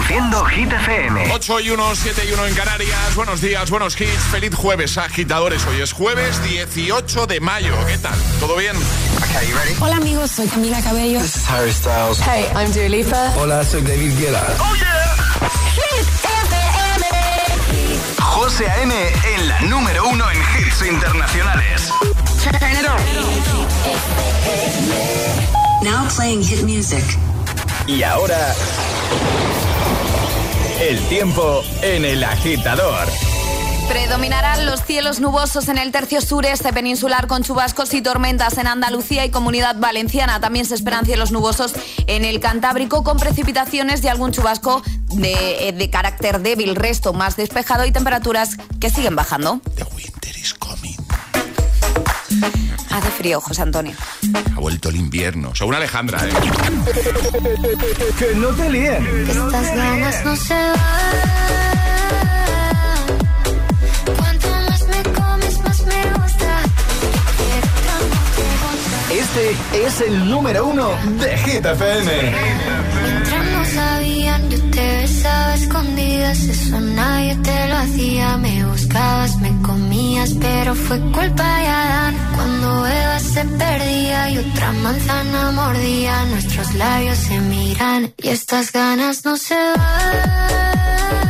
Reproduciendo Hit FM. 8 y 1, 7 y 1 en Canarias. Buenos días, buenos hits. Feliz jueves, agitadores. Hoy es jueves 18 de mayo. ¿Qué tal? ¿Todo bien? Hola amigos, soy Camila Cabello. This is Harry Styles. Hey, I'm Dua Lipa. Hola, soy David Guetta. ¡Oh, yeah! Hit FM. José A.M. en la número uno en hits internacionales. Now playing hit music. Y ahora... El tiempo en el agitador. Predominarán los cielos nubosos en el tercio sureste peninsular con chubascos y tormentas en Andalucía y Comunidad Valenciana. También se esperan cielos nubosos en el Cantábrico con precipitaciones y algún chubasco de, eh, de carácter débil, resto más despejado y temperaturas que siguen bajando. The winter is. Hace frío, José Antonio. Ha vuelto el invierno. Según Alejandra, ¿eh? Que no te líen. Estas ganas no se van. Cuanto más me comes, más me gusta. Este es el número uno de Hit FM. Eso nadie te lo hacía. Me buscabas, me comías, pero fue culpa de Adán. Cuando Eva se perdía y otra manzana mordía, nuestros labios se miran y estas ganas no se van.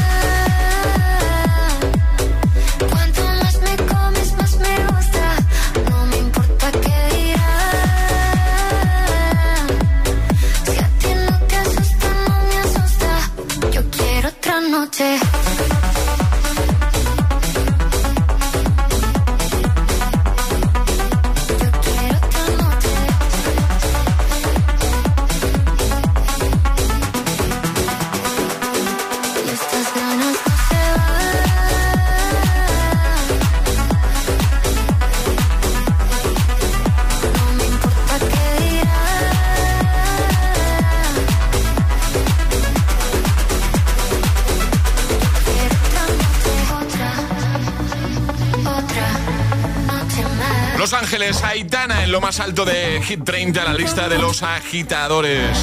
De Hit 30, la lista de los agitadores.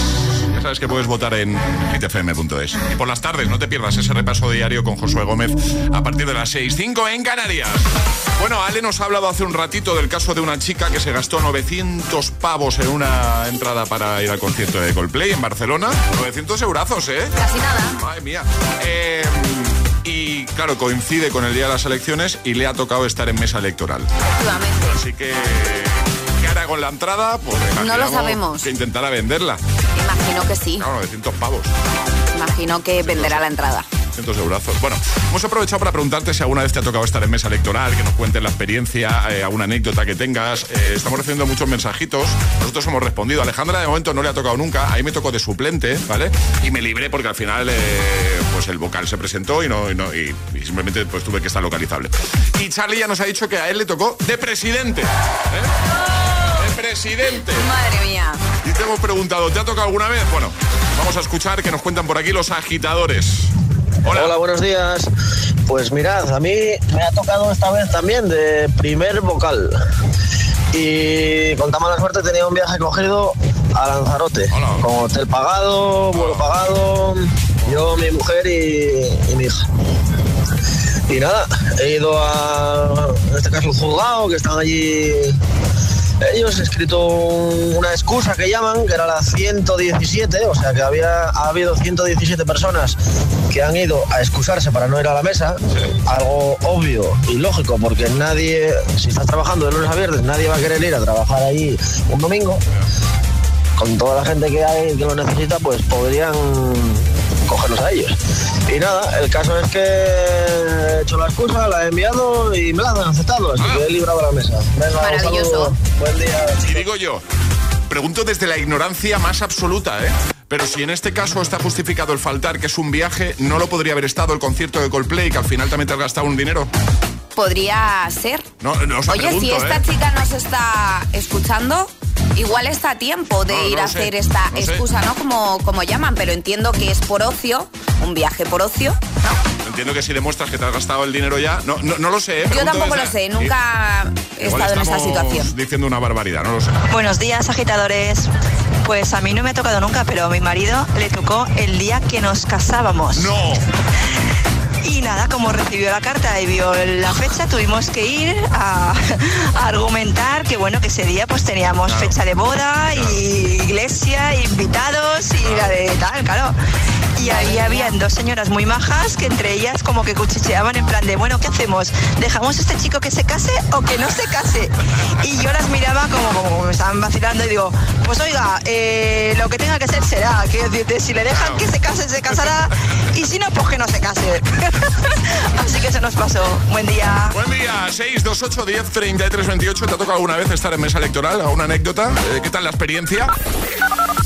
Ya sabes que puedes votar en hitfm.es. Y por las tardes, no te pierdas ese repaso diario con Josué Gómez a partir de las 6.05 en Canarias. Bueno, Ale nos ha hablado hace un ratito del caso de una chica que se gastó 900 pavos en una entrada para ir al concierto de Coldplay en Barcelona. 900 eurazos, ¿eh? Casi nada. Madre mía. Eh, y claro, coincide con el día de las elecciones y le ha tocado estar en mesa electoral. Así que, ¿qué hará con la entrada? Pues No lo sabemos. Que intentará venderla. Imagino que sí. No, 900 pavos, Imagino que venderá la entrada. 900 eurazos. Bueno, hemos aprovechado para preguntarte si alguna vez te ha tocado estar en mesa electoral, que nos cuentes la experiencia, eh, alguna anécdota que tengas. Eh, estamos recibiendo muchos mensajitos. Nosotros hemos respondido. Alejandra de momento no le ha tocado nunca. Ahí me tocó de suplente, ¿vale? Y me libré porque al final, eh, pues el vocal se presentó y no, y, no- y- y simplemente pues tuve que estar localizable. Y Charlie ya nos ha dicho que a él le tocó de presidente. ¿eh? De presidente. Madre mía. Y te hemos preguntado, ¿te ha tocado alguna vez? Bueno, vamos a escuchar que nos cuentan por aquí los agitadores. Hola. Hola, buenos días. Pues mirad, a mí me ha tocado esta vez también de primer vocal. Y con tan mala suerte tenía un viaje cogido a Lanzarote. Hola. Con hotel pagado, vuelo pagado, yo, mi mujer y, y mi hija. Y nada, he ido a, en este caso, el juzgado, que están allí ellos, escrito una excusa que llaman, que era la 117, o sea que había ha habido 117 personas que han ido a excusarse para no ir a la mesa, algo obvio y lógico, porque nadie, si estás trabajando de lunes a viernes, nadie va a querer ir a trabajar allí un domingo. Con toda la gente que hay que lo necesita, pues podrían cogerlos a ellos. Y nada, el caso es que he hecho la excusa, la he enviado y me la han aceptado, así que he librado la mesa. Venga, Maravilloso. Buen día. Y digo yo, pregunto desde la ignorancia más absoluta, ¿eh? Pero si en este caso está justificado el faltar, que es un viaje, ¿no lo podría haber estado el concierto de Coldplay, que al final también te has gastado un dinero? Podría ser. No, no os Oye, pregunto, si esta ¿eh? chica nos está escuchando, igual está a tiempo de No, ir a sé, hacer esta no sé. excusa, ¿no? Como, como llaman, pero entiendo que es por ocio, un viaje por ocio. Entiendo que si demuestras que te has gastado el dinero ya, no, no, no lo sé. ¿eh? Yo tampoco lo sé, nunca he Igual estado en estamos situación. diciendo una barbaridad, no lo sé. Buenos días, agitadores. Pues a mí no me ha tocado nunca, pero a mi marido le tocó el día que nos casábamos. No, Y nada, como recibió la carta y vio la fecha, tuvimos que ir a, a argumentar que bueno, que ese día pues teníamos fecha de boda y iglesia, invitados y la de tal, claro. Y ahí habían dos señoras muy majas que entre ellas como que cuchicheaban en plan de, bueno, ¿qué hacemos? ¿Dejamos a este chico que se case o que no se case? Y yo las miraba como, como que me estaban vacilando y digo, pues oiga, eh, lo que tenga que ser será. Decirte, si le dejan que se case, se casará. Y si no, pues que no se case. Así que se nos pasó. Buen día. Buen día, 628 10 33 28. ¿Te ha tocado alguna vez estar en mesa electoral? ¿Alguna anécdota? Eh, ¿Qué tal la experiencia?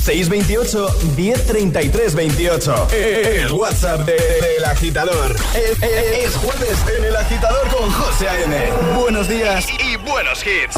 628 1033 28. El WhatsApp de- del agitador. Es, es- es jueves en el agitador con José A.M. Buenos días. Y buenos hits.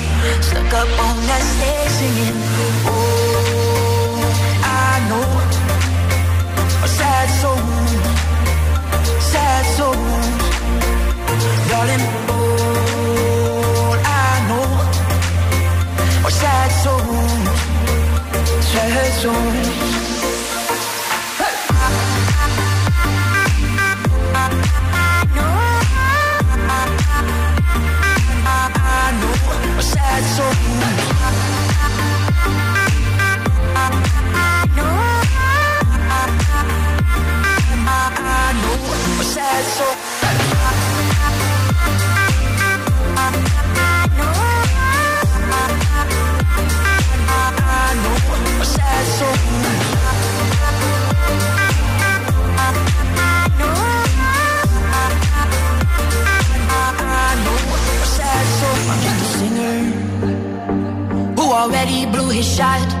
stuck up on that stage singing. Oh, I know a sad soul sad souls, darling. All I know are sad souls, sad souls. Soul. I'm just a singer who already blew his shot.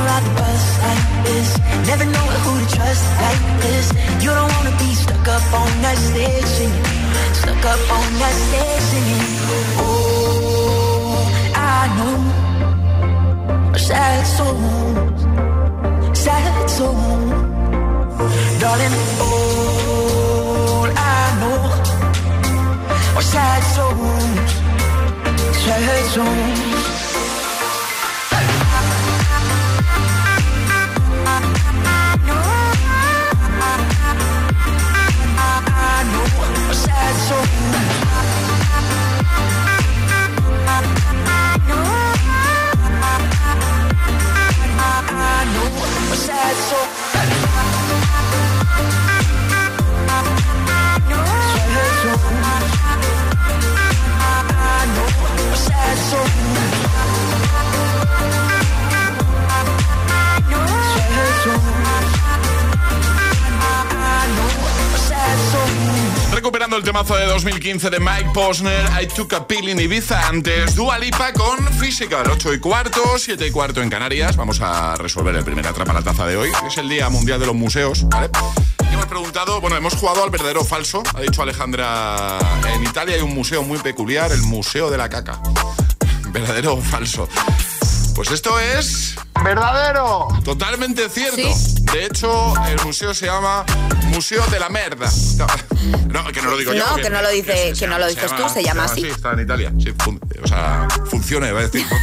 ride the bus like this. Never know who to trust like this. You don't wanna be stuck up on that stage singing. Stuck up on that stage singing. Oh, I know sad soul, sad soul, darling. All I know are sad souls, sad souls. 2015 de Mike Posner, I Took a Pill in Ibiza. Antes Dua Lipa con Physical, 8 y cuarto, 7 y cuarto en Canarias. Vamos a resolver el primer atrapa la taza de hoy. Es el Día Mundial de los Museos, ¿vale? Y hemos preguntado, bueno, hemos jugado al verdadero o falso. Ha dicho Alejandra, en Italia hay un museo muy peculiar, el Museo de la Caca. ¿Verdadero o falso? Pues esto es ¡Verdadero! totalmente cierto. Sí. De hecho, el museo se llama Museo de la Merda. No, que no lo digo yo. No, que no lo dice- se que no lo dices tú, se llama así. está en Italia. Sí, fun- o sea, funciona, iba a decir.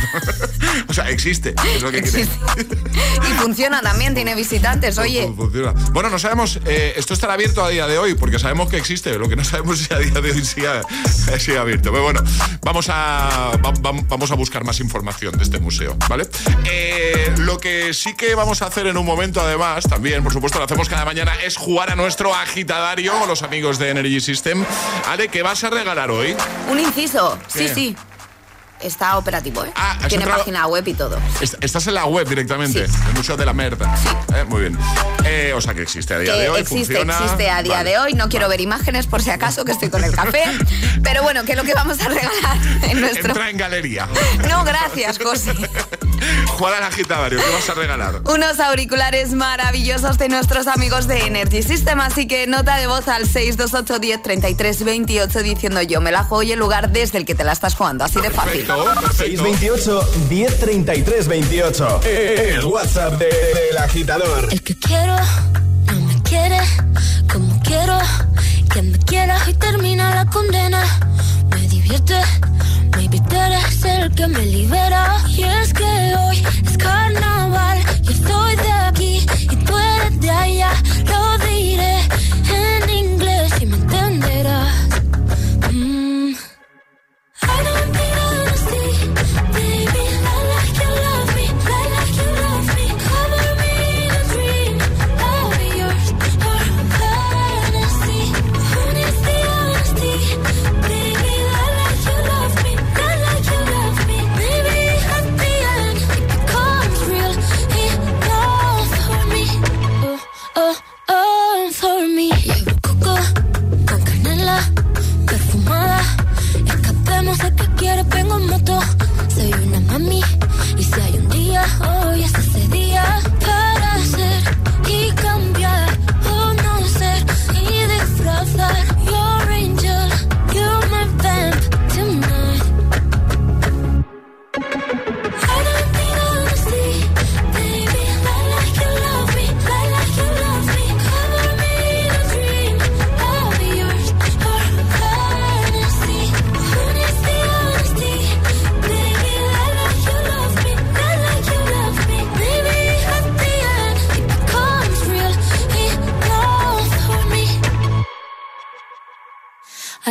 o sea, existe. Es lo que quiere. Y funciona también, tiene visitantes, oye. Funciona. Bueno, no sabemos, eh, esto estará abierto a día de hoy, porque sabemos que existe, lo que no sabemos es si a día de hoy sigue, sigue abierto. Pero bueno, vamos a, va- va- vamos a buscar más información de este museo, ¿vale? Eh, lo que sí que vamos a hacer en un momento, además, también, por supuesto, lo hacemos cada mañana, es jugar a nuestro agitadario, los amigos de Energy System. Ale, ¿qué vas a regalar hoy? Un inciso, sí, sí está operativo, ¿eh? Ah, Tiene página web y todo. Estás en la web directamente, sí. el Museo de la Merda. Sí. Eh, muy bien. Eh, o sea que existe a día de hoy. Existe, funciona. existe a día de hoy. No quiero ver imágenes por si acaso que estoy con el café. Pero bueno, que es lo que vamos a regalar en nuestro. Entra en galería. No, gracias, José. Juan Alajita, Mario, ¿qué vas a regalar? Unos auriculares maravillosos de nuestros amigos de Energy System, así que nota de voz al 628 10 28 diciendo yo me la juego y el lugar desde el que te la estás jugando, así de fácil. 628 1033 28. El WhatsApp del de, agitador. El que quiero, no me quiere, como quiero. Que me quieras y termina la condena. Me divierte, maybe tú eres el que me libera. Y es que hoy es carnaval, yo estoy de aquí y tú eres de allá.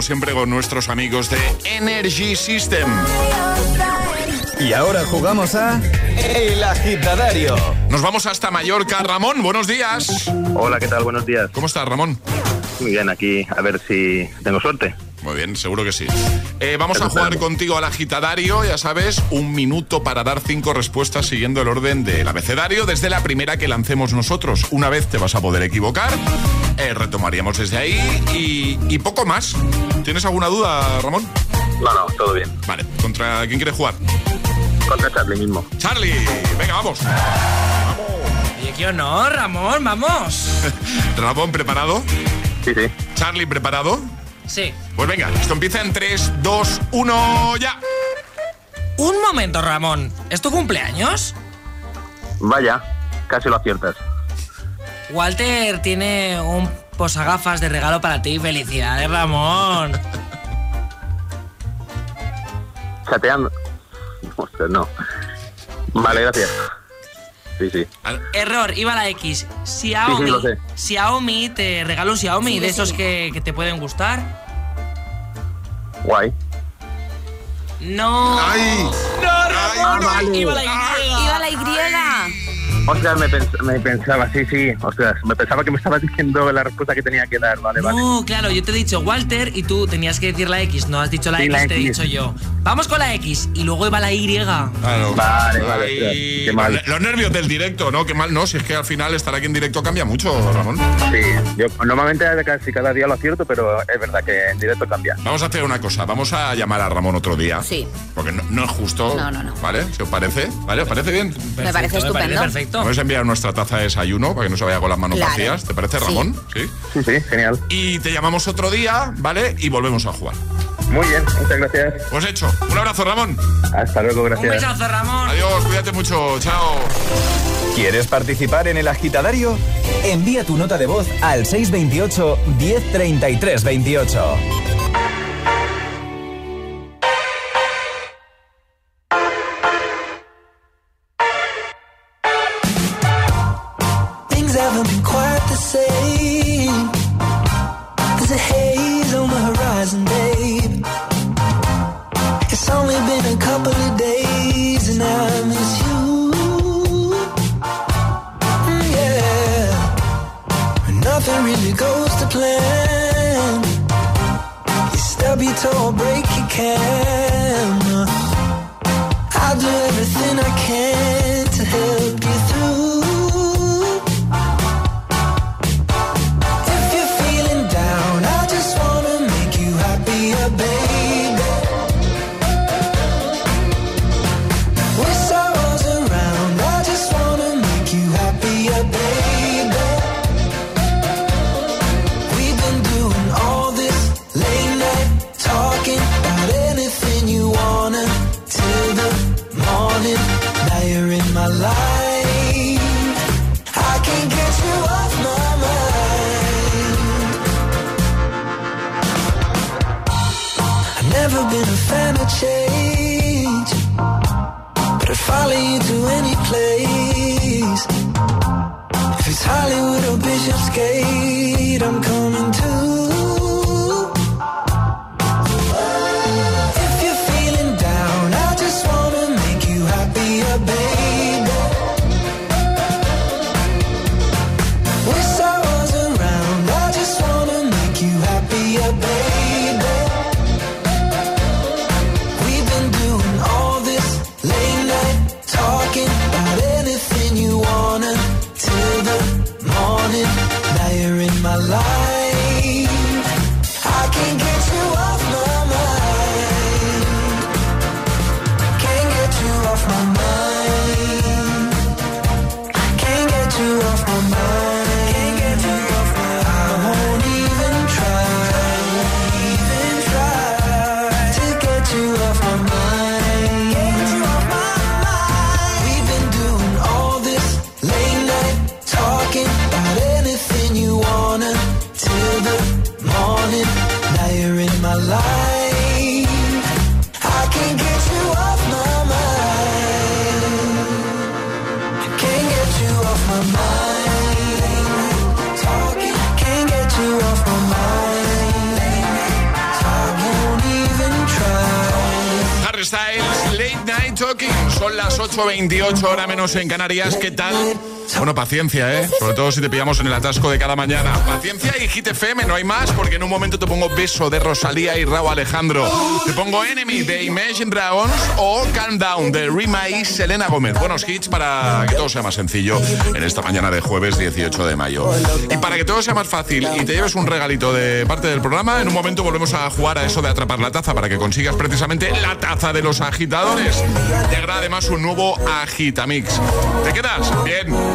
como siempre con nuestros amigos de Energy System Y ahora jugamos a El Agitadario. nos vamos hasta Mallorca Ramón buenos días Hola, ¿qué tal? Buenos días. ¿cómo estás Ramón? Muy bien, aquí a ver si tengo suerte. Muy bien, seguro que sí. Eh, vamos a jugar contigo al agitadario, ya sabes, un minuto para dar cinco respuestas siguiendo el orden del abecedario desde la primera que lancemos nosotros. Una vez te vas a poder equivocar, eh, retomaríamos desde ahí y, y poco más. ¿Tienes alguna duda, Ramón? No, no, todo bien. Vale, ¿contra quién quieres jugar? Contra Charlie mismo. Charlie, venga, vamos. Oye, qué honor, Ramón, vamos. Ramón, ¿preparado? Sí, sí. Charlie, ¿preparado? Sí. Pues venga, esto empieza en 3, 2, 1, ya. Un momento, Ramón. ¿Es tu cumpleaños? Vaya, casi lo aciertas. Walter tiene un posagafas de regalo para ti. Felicidades, Ramón. Chateando. No. Vale, gracias. Sí, sí. Error, iba a la X. Xiaomi. Sí, sí, lo sé. Xiaomi, te regalo un Xiaomi de esos que, que te pueden gustar. Guay. No. ¡Ay! No, Ramón, vale. iba a la Y. Iba la Y. Me, pens- me pensaba, sí, sí. Ostras, me pensaba que me estabas diciendo la respuesta que tenía que dar. Vale, vale. No, claro, yo te he dicho Walter y tú tenías que decir la X. No has dicho la Sí, X, la te he dicho yo. Vamos con la X y luego iba la Y. Claro. Vale, vale, Ay, qué mal. Los nervios del directo, ¿no? Qué mal, no. Si es que al final estar aquí en directo cambia mucho, Ramón. Sí, yo normalmente casi cada día lo acierto, pero es verdad que en directo cambia. Vamos a hacer una cosa. Vamos a llamar a Ramón otro día. Sí. Porque no, no es justo. No, no, no. ¿Vale? ¿Se os parece? ¿Vale? ¿Os parece bien? Me parece estupendo. perfecto. Vamos a enviar nuestra taza de desayuno para que no se vaya con las manos Claro. vacías. ¿Te parece. Ramón? Sí. Sí, sí, genial. Y te llamamos otro día, ¿vale? Y volvemos a jugar. Muy bien, muchas gracias. Pues hecho. Un abrazo, Ramón. Hasta luego, Un gracias. besazo, Ramón. Adiós, cuídate mucho. Chao. ¿Quieres participar en El Agitadario? Envía tu nota de voz al 628 1033 28. Break your camera. I'll do everything I can 8.28 hora menos en Canarias. ¿Qué tal? Bueno, paciencia, ¿eh? Sobre todo si te pillamos en el atasco de cada mañana. Paciencia y Hit FM, no hay más, porque en un momento te pongo Beso de Rosalía y Raúl Alejandro. Te pongo Enemy de Imagine Dragons o Calm Down de Rima y Selena Gómez. Buenos hits para que todo sea más sencillo en esta mañana de jueves 18 de mayo. Y para que todo sea más fácil y te lleves un regalito de parte del programa, en un momento volvemos a jugar a eso de atrapar la taza para que consigas precisamente la taza de los agitadores. Llegará además un nuevo Agitamix. ¿Te quedas? Bien,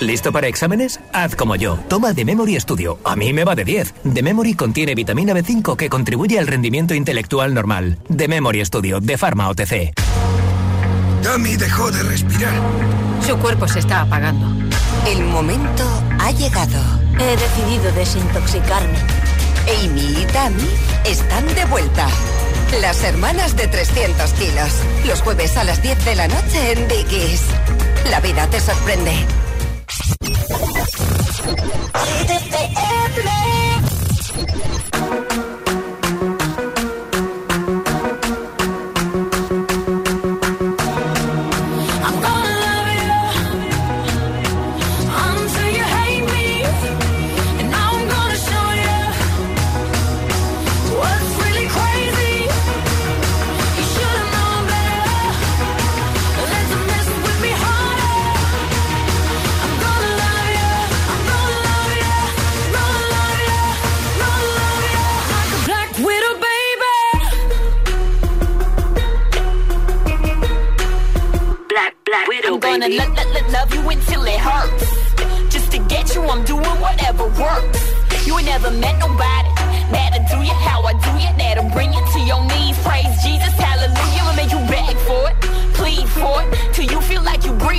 ¿Listo para exámenes? Haz como yo. Toma The Memory Studio. A mí me va de 10. The Memory contiene vitamina B5 que contribuye al rendimiento intelectual normal. The Memory Studio de Pharma OTC. Tommy dejó de respirar. Su cuerpo se está apagando. El momento ha llegado. He decidido desintoxicarme. Amy y Tammy están de vuelta. Las hermanas de 300 kilos. Los jueves a las 10 de la noche en Dickies. La vida te sorprende i just say gonna lo- lo- lo- love you until it hurts. Just to get you, I'm doing whatever works. You ain't never met nobody. That'll do you how I do you. That'll bring you to your knees. Praise Jesus, hallelujah. I'll make you beg for it, plead for it. Till you feel like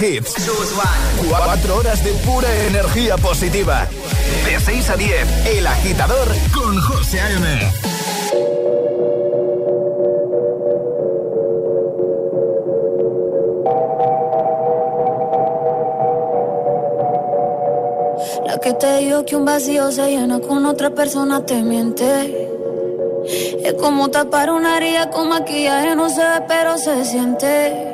hits. Cuatro horas de pura energía positiva. De 6 a 10, El Agitador con José A.M. La que te digo que un vacío se llena con otra persona te miente. Es como tapar una herida con maquillaje, no se ve, pero se siente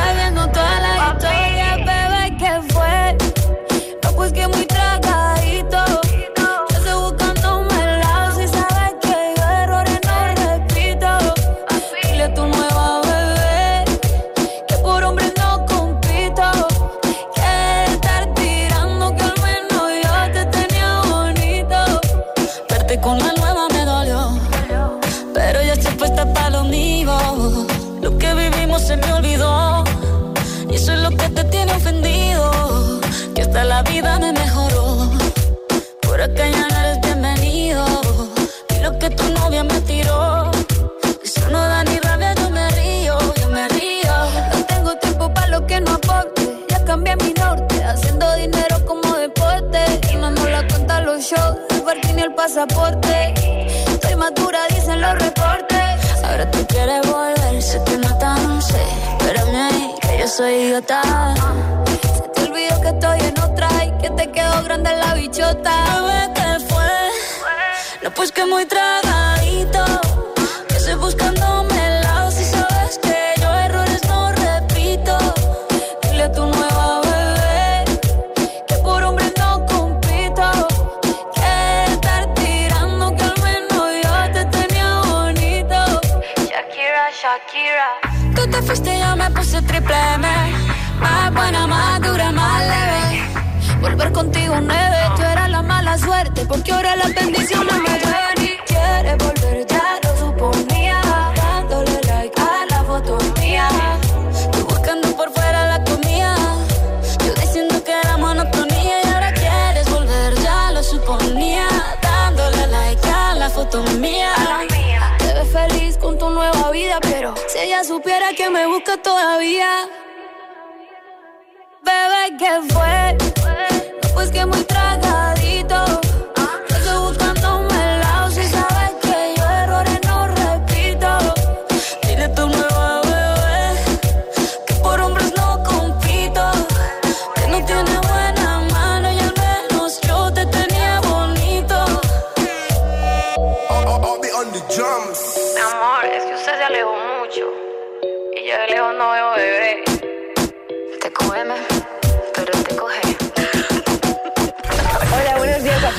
supiera que me busca todavía. Bebé, ¿qué fue? No, pues que muy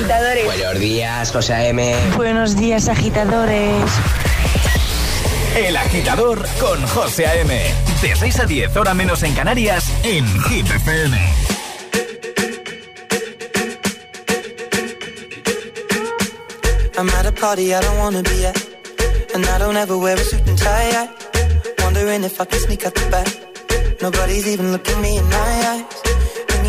agitadores. Buenos días, José M. Buenos días, agitadores. El agitador con José A.M. De 6 a 10, hora menos en Canarias, en Hit FM. I'm at a party I don't wanna be at And I don't ever wear a suit and tie I, Wondering if I can sneak out the back Nobody's even looking me in my eye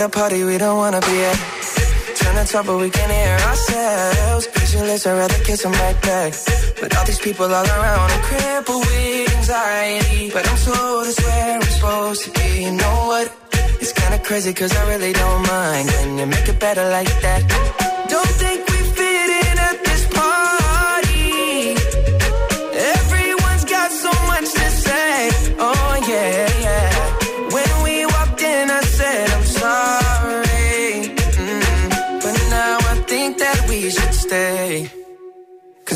At a party we don't wanna be at. Trying to talk, but we can't hear ourselves. Pictureless, I'd rather kiss them right back. But all these people all around, I'm crippled with anxiety. But I'm told it's where I'm supposed to be. You know what? It's kinda crazy, cause I really don't mind. When you make it better like that. Don't think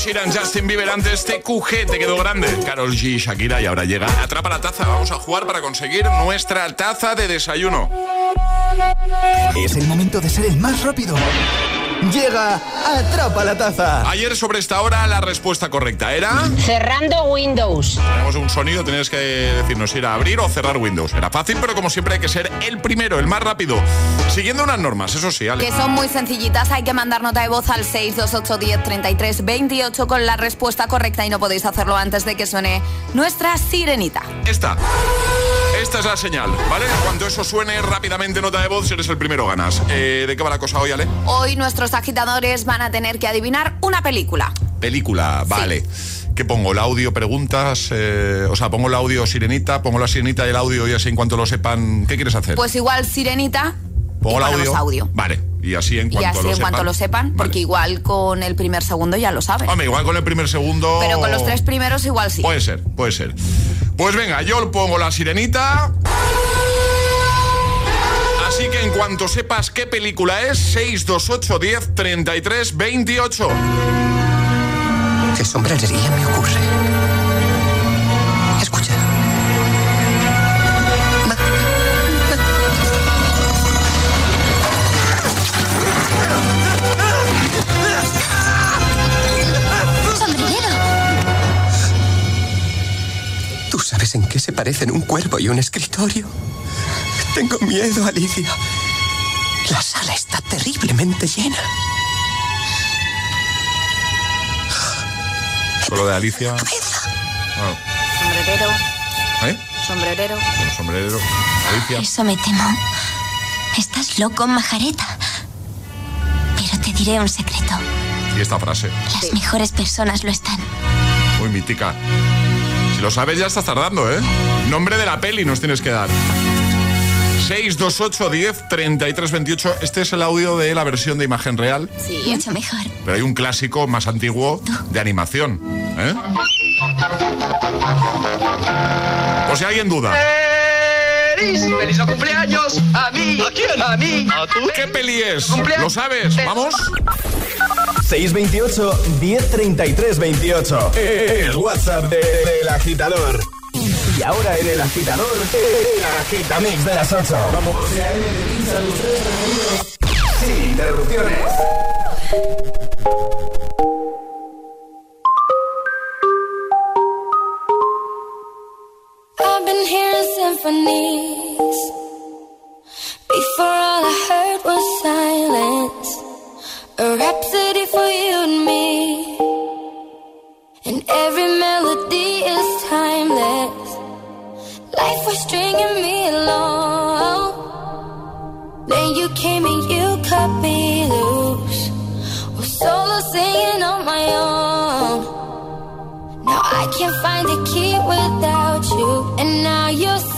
Sheeran, Justin Bieber antes TQG te quedó grande. Carol G, Shakira y ahora llega Atrapa la taza. Vamos a jugar para conseguir nuestra taza de desayuno. Es el momento de ser el más rápido. Llega Atrapa la taza. Ayer sobre esta hora la respuesta correcta era... Cerrando Windows. Tenemos un sonido, tenías que decirnos si era abrir o cerrar Windows. Era fácil, pero como siempre hay que ser el primero, el más rápido. Siguiendo unas normas, eso sí, Ale. Que son muy sencillitas, hay que mandar nota de voz al 628103328 con la respuesta correcta y no podéis hacerlo antes de que suene nuestra sirenita. Esta. Esta es la señal, ¿vale? Cuando eso suene rápidamente nota de voz, si eres el primero ganas. Eh, ¿De qué va la cosa hoy, Ale? Hoy nuestros agitadores van a tener que adivinar una película. Película, vale. ¿Qué pongo? ¿El audio, preguntas? eh, o sea, pongo el audio sirenita, pongo la sirenita y el audio y así en cuanto lo sepan. ¿Qué quieres hacer? Pues igual sirenita pongo y el audio. Vale. Y así en y cuanto así lo en sepan. cuanto lo sepan, porque igual con el primer segundo ya lo saben. Hombre, igual con el primer segundo. Pero con los tres primeros igual sí. Puede ser, puede ser. Pues venga, yo pongo la sirenita. Así que en cuanto sepas qué película es, 628 10 33 28. ¿Qué sombrerería me ocurre? Escucha. ¡Sombrerero! ¿Tú sabes en qué se parecen un cuervo y un escritorio? Tengo miedo, Alicia. La sala está terriblemente llena. Solo de Alicia. Ah, Sombrerero, ¿Eh? sombrerero. Bueno, sombrerero. Alicia. Eso me temo. Estás loco, majareta. Pero te diré un secreto. Y esta frase. Las mejores personas lo están. Muy mítica. Si lo sabes, ya estás tardando, ¿eh? Nombre de la peli nos tienes que dar. 628 10 33 28. Este es el audio de la versión de imagen real, Sí. Mucho mejor. pero hay un clásico más antiguo de animación. ¿eh? Por si alguien duda. ¡Feliz! ¡Feliz cumpleaños! ¡A mí! ¿A quién? ¡A mí! ¿A tú? ¿Qué peli es? ¿Lo sabes? ¿Vamos? 628 1033 28. El WhatsApp de- del agitador. Y ahora en el agitador, el agitamix de las 8. Vamos. Sin interrupciones. I've been hearing symphonies. Before all I heard was silence. A rhapsody for you and me. And every melody is timeless. Life was stringing me along. Then you came and you cut me loose. Was solo singing on my own. Now I can't find a key without you. And now you're.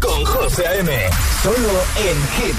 con José A.M. Solo en Hit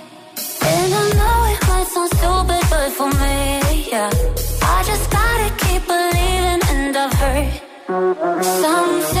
Heard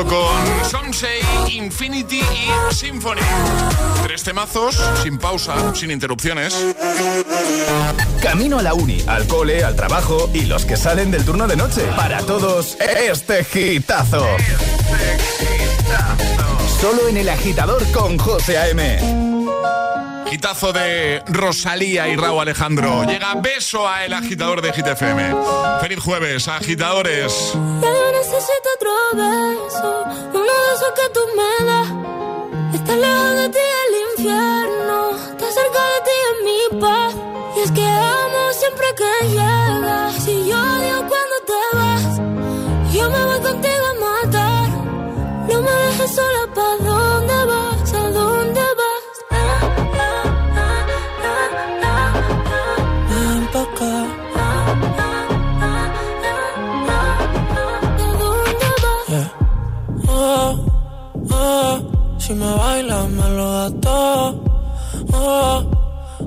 8 con Somsei, Infinity y Symphony. Tres temazos, sin pausa, sin interrupciones. Camino a la uni, al cole, al trabajo y los que salen del turno de noche. Para todos, este gitazo. Solo en el agitador con José A.M. Quitazo de Rosalía y Raúl Alejandro. Llega beso a el agitador de GTFM. Feliz jueves, agitadores. Ya yo necesito otro beso, uno de esos que tú me das. Estar lejos de ti el infierno, estar cerca de ti es mi paz. Y es que amo siempre que llegas. Si yo odio cuando te vas, yo me voy contigo a matar. No me dejes sola, ¿pa' si me bailas me lo das todo. Oh,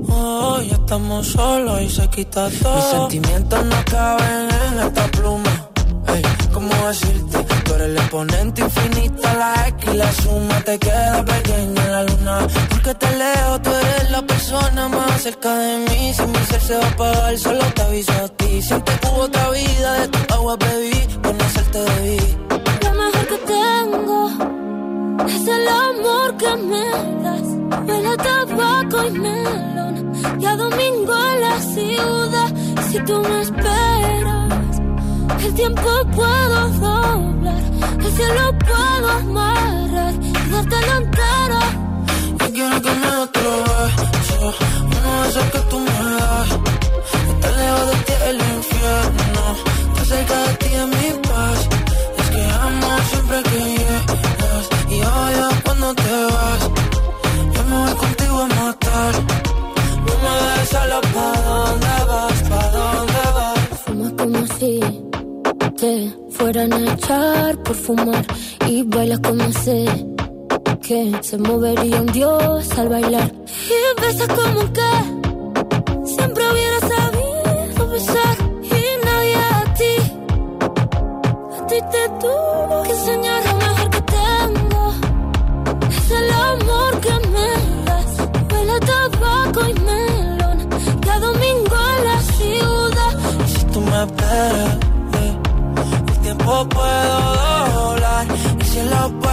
oh, ya estamos solos y se quita todo. Mis sentimientos no caben en esta pluma. Ey, ¿cómo decirte? Tú eres el exponente infinito, la X y la suma te queda pequeña en la luna. Porque te leo, tú eres la persona más cerca de mí. Si mi ser se va a apagar, solo te aviso a ti. Siente que hubo otra vida, de tu agua bebí, conocerte debí. Lo mejor que tengo es el amor que me das. Huele a tabaco y melón. Y a domingo en la ciudad. Si tú me esperas, el tiempo puedo doblar. El cielo puedo amarrar y darte la entera. Yo quiero que me otro beso, uno de esos que tú me das. Estar lejos de ti el infierno, estar cerca de ti es mi paz. Es que amo siempre que llegas matar. No me dejes solo pa' dónde vas, pa' dónde vas. Fumas como si te fueran a echar por fumar y bailas como sé que se movería un dios al bailar. Y besas como que siempre hubiera sabido besar y nadie a ti. A ti te tuvo el tiempo puedo doblar y si lo puedo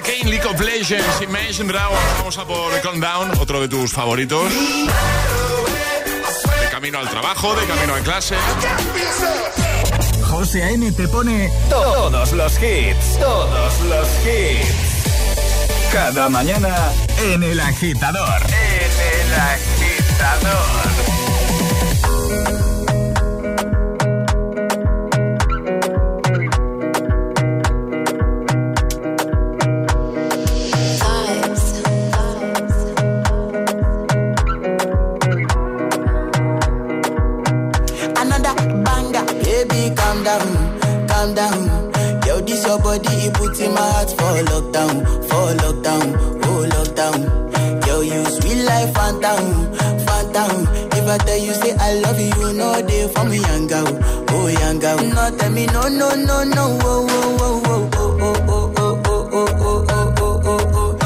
Kane, League of Legends, Imagine Dragons. Vamos a por Countdown, otro de tus favoritos. De camino al trabajo, de camino a clase. José A.M. te pone todos los hits, todos los hits. Cada mañana en el agitador. En el agitador. put in my heart lockdown, for lockdown, oh lockdown. You sweet life, phantom, phantom. If I tell you say I love you, no day for me, young girl, oh young girl. No tell me no, no, no, no, oh, oh, oh, oh, oh, oh, oh, oh, oh, oh, oh, oh, oh, oh,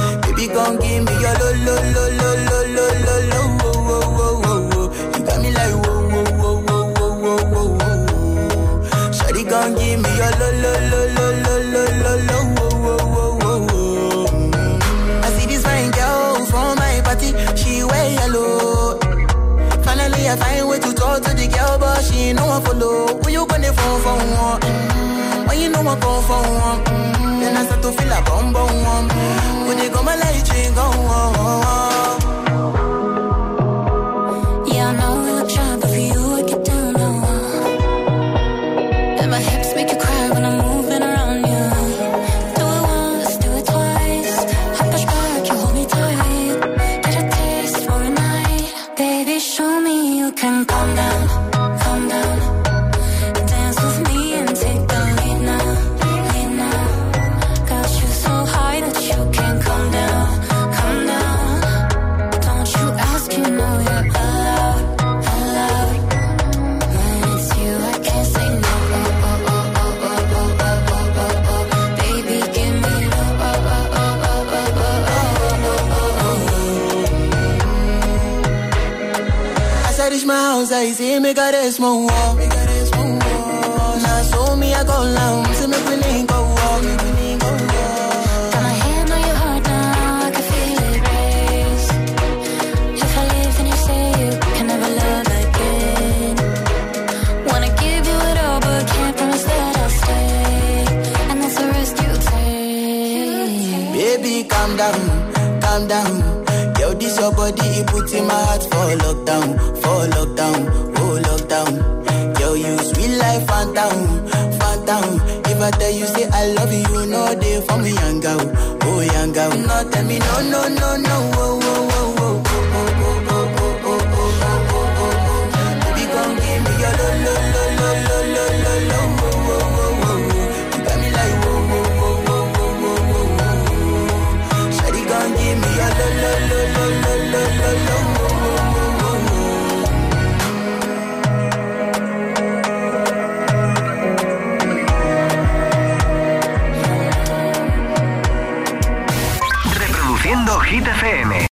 you know I follow. Who you gonna phone for one? When you know I come for one. Then I start to feel a bum bum one. When you come, I let you go. Oh, oh, oh. my